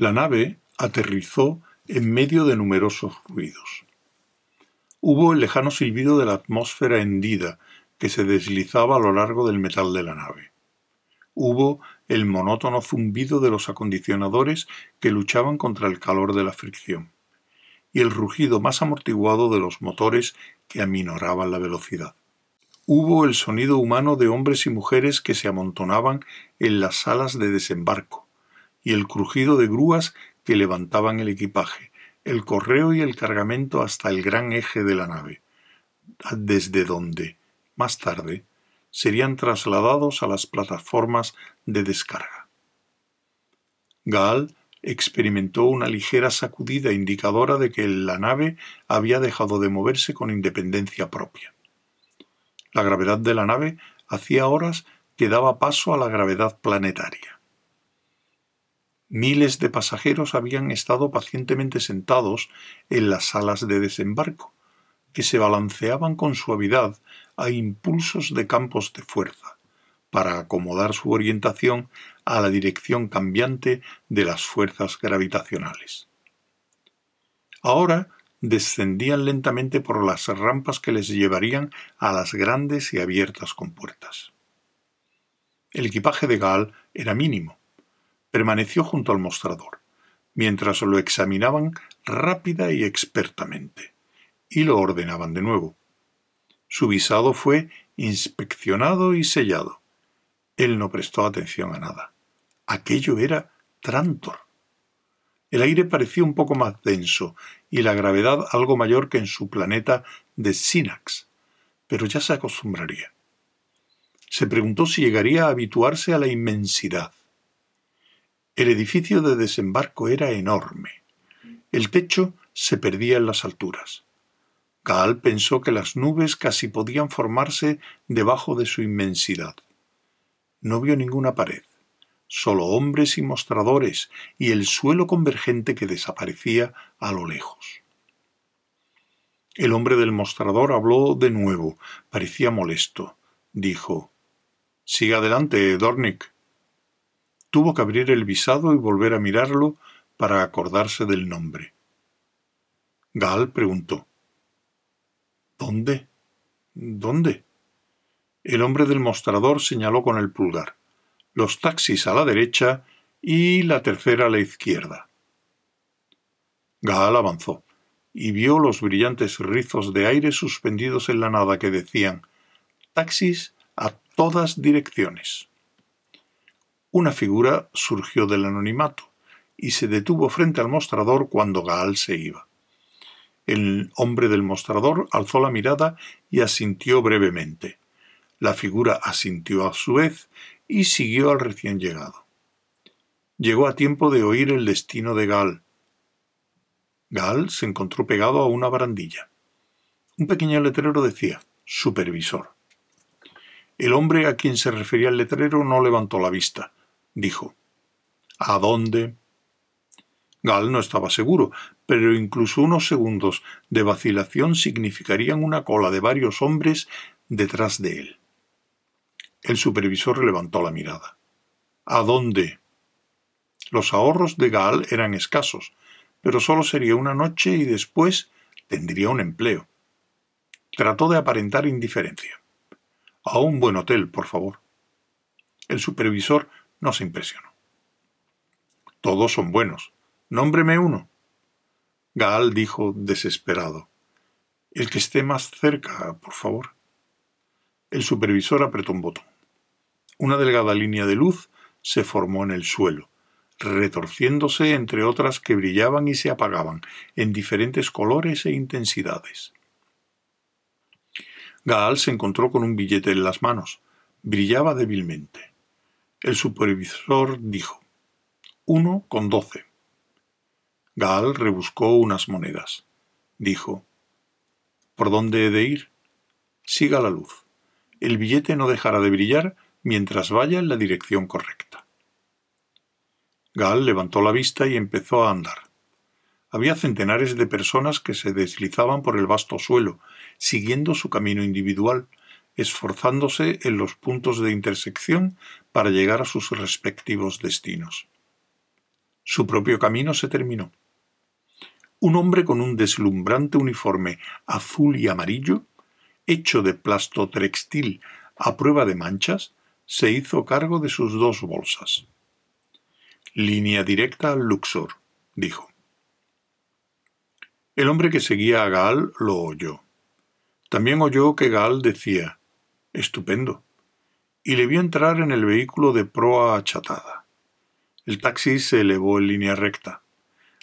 La nave aterrizó en medio de numerosos ruidos. Hubo el lejano silbido de la atmósfera hendida que se deslizaba a lo largo del metal de la nave. Hubo el monótono zumbido de los acondicionadores que luchaban contra el calor de la fricción y el rugido más amortiguado de los motores que aminoraban la velocidad. Hubo el sonido humano de hombres y mujeres que se amontonaban en las salas de desembarco, y el crujido de grúas que levantaban el equipaje, el correo y el cargamento hasta el gran eje de la nave, desde donde, más tarde, serían trasladados a las plataformas de descarga. Gaal experimentó una ligera sacudida indicadora de que la nave había dejado de moverse con independencia propia. La gravedad de la nave hacía horas que daba paso a la gravedad planetaria. Miles de pasajeros habían estado pacientemente sentados en las salas de desembarco, que se balanceaban con suavidad a impulsos de campos de fuerza, para acomodar su orientación a la dirección cambiante de las fuerzas gravitacionales. Ahora descendían lentamente por las rampas que les llevarían a las grandes y abiertas compuertas. El equipaje de Gaal era mínimo. Permaneció junto al mostrador, mientras lo examinaban rápida y expertamente, y lo ordenaban de nuevo. Su visado fue inspeccionado y sellado. Él no prestó atención a nada. Aquello era Trantor. El aire parecía un poco más denso y la gravedad algo mayor que en su planeta de Sinax, pero ya se acostumbraría. Se preguntó si llegaría a habituarse a la inmensidad. El edificio de desembarco era enorme. El techo se perdía en las alturas. Gaal pensó que las nubes casi podían formarse debajo de su inmensidad. No vio ninguna pared, solo hombres y mostradores y el suelo convergente que desaparecía a lo lejos. El hombre del mostrador habló de nuevo, parecía molesto. Dijo Siga adelante, Dornick. Tuvo que abrir el visado y volver a mirarlo para acordarse del nombre. Gal preguntó ¿Dónde? ¿Dónde? El hombre del mostrador señaló con el pulgar. Los taxis a la derecha y la tercera a la izquierda. Gaal avanzó y vio los brillantes rizos de aire suspendidos en la nada que decían taxis a todas direcciones. Una figura surgió del anonimato y se detuvo frente al mostrador cuando Gaal se iba. El hombre del mostrador alzó la mirada y asintió brevemente. La figura asintió a su vez y siguió al recién llegado. Llegó a tiempo de oír el destino de Gal. Gal se encontró pegado a una barandilla. Un pequeño letrero decía Supervisor. El hombre a quien se refería el letrero no levantó la vista. Dijo ¿A dónde? Gal no estaba seguro, pero incluso unos segundos de vacilación significarían una cola de varios hombres detrás de él. El supervisor levantó la mirada. ¿A dónde? Los ahorros de Gal eran escasos, pero solo sería una noche y después tendría un empleo. Trató de aparentar indiferencia. A un buen hotel, por favor. El supervisor no se impresionó. Todos son buenos. Nómbreme uno. Gaal dijo desesperado. El que esté más cerca, por favor. El supervisor apretó un botón. Una delgada línea de luz se formó en el suelo, retorciéndose entre otras que brillaban y se apagaban en diferentes colores e intensidades. Gaal se encontró con un billete en las manos. Brillaba débilmente. El supervisor dijo: Uno con doce. Gaal rebuscó unas monedas. Dijo: ¿Por dónde he de ir? Siga la luz. El billete no dejará de brillar mientras vaya en la dirección correcta. Gaal levantó la vista y empezó a andar. Había centenares de personas que se deslizaban por el vasto suelo, siguiendo su camino individual, esforzándose en los puntos de intersección para llegar a sus respectivos destinos. Su propio camino se terminó. Un hombre con un deslumbrante uniforme azul y amarillo, hecho de plastotextil a prueba de manchas, se hizo cargo de sus dos bolsas. Línea directa al Luxor, dijo. El hombre que seguía a Gaal lo oyó. También oyó que Gaal decía Estupendo, y le vio entrar en el vehículo de proa achatada. El taxi se elevó en línea recta.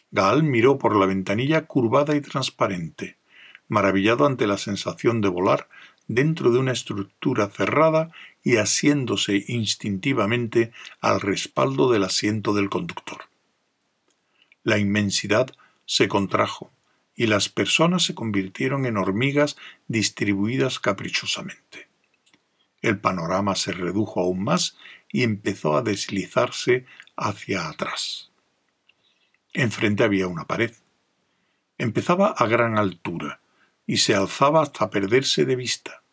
Gaal miró por la ventanilla curvada y transparente, maravillado ante la sensación de volar dentro de una estructura cerrada y asiéndose instintivamente al respaldo del asiento del conductor. La inmensidad se contrajo y las personas se convirtieron en hormigas distribuidas caprichosamente. El panorama se redujo aún más y empezó a deslizarse hacia atrás. Enfrente había una pared. Empezaba a gran altura y se alzaba hasta perderse de vista.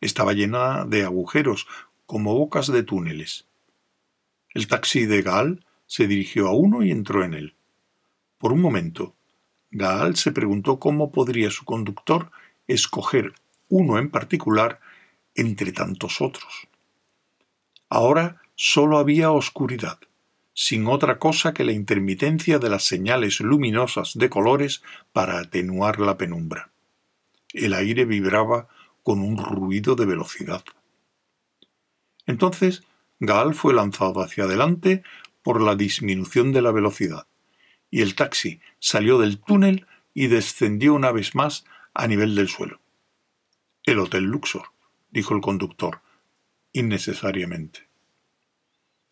Estaba llena de agujeros, como bocas de túneles. El taxi de Gaal se dirigió a uno y entró en él. Por un momento, Gaal se preguntó cómo podría su conductor escoger uno en particular entre tantos otros. Ahora sólo había oscuridad, sin otra cosa que la intermitencia de las señales luminosas de colores para atenuar la penumbra. El aire vibraba con un ruido de velocidad. Entonces Gaal fue lanzado hacia adelante por la disminución de la velocidad, y el taxi salió del túnel y descendió una vez más a nivel del suelo. El Hotel Luxor, dijo el conductor, innecesariamente.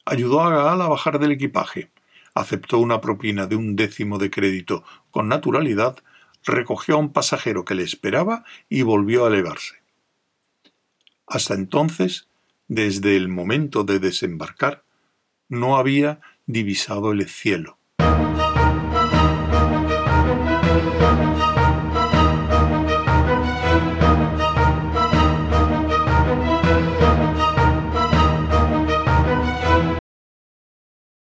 Ayudó a Gaal a bajar del equipaje, aceptó una propina de un décimo de crédito con naturalidad, recogió a un pasajero que le esperaba y volvió a elevarse. Hasta entonces, desde el momento de desembarcar, no había divisado el cielo.